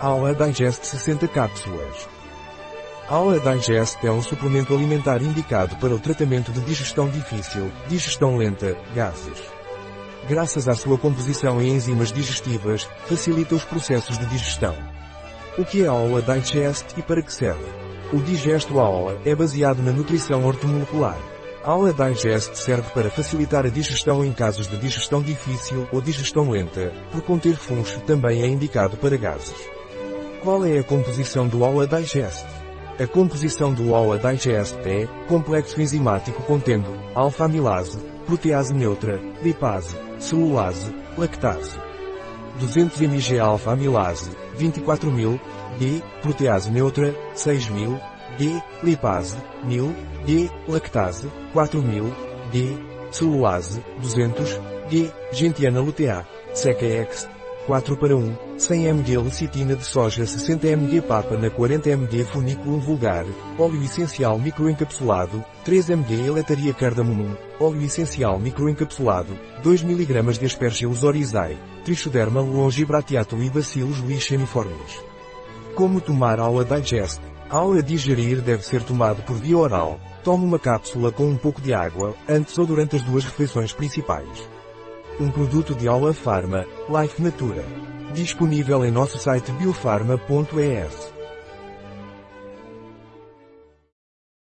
Aula Digest 60 cápsulas. Aula Digest é um suplemento alimentar indicado para o tratamento de digestão difícil, digestão lenta, gases. Graças à sua composição em enzimas digestivas, facilita os processos de digestão. O que é a Aula Digest e para que serve? O Digesto Aula é baseado na nutrição ortomolecular. Aula Digest serve para facilitar a digestão em casos de digestão difícil ou digestão lenta, por conter funcho também é indicado para gases. Qual é a composição do Aula Digest? A composição do Aula Digest é complexo enzimático contendo alfa-amilase, protease neutra, lipase, celulase, lactase. 200 mg alfa-amilase, 24.000, D, protease neutra, 6.000, D, lipase, 1000, D, lactase, 4000, D, celulase, 200, D, gentiana lutea, SECA-X, 4 para 1, 100 mg lecitina de soja 60 mg papa na 40 mg funículum vulgar, óleo essencial microencapsulado, 3 mg eletaria cardamomum, óleo essencial microencapsulado, 2 mg de aspergillus oryzae, trichoderma longibratiatum e bacillus licheniformes. Como tomar aula digest? Ao a digerir deve ser tomado por via oral. Tome uma cápsula com um pouco de água, antes ou durante as duas refeições principais. Um produto de Aula Pharma, Life Natura. Disponível em nosso site biofarma.es.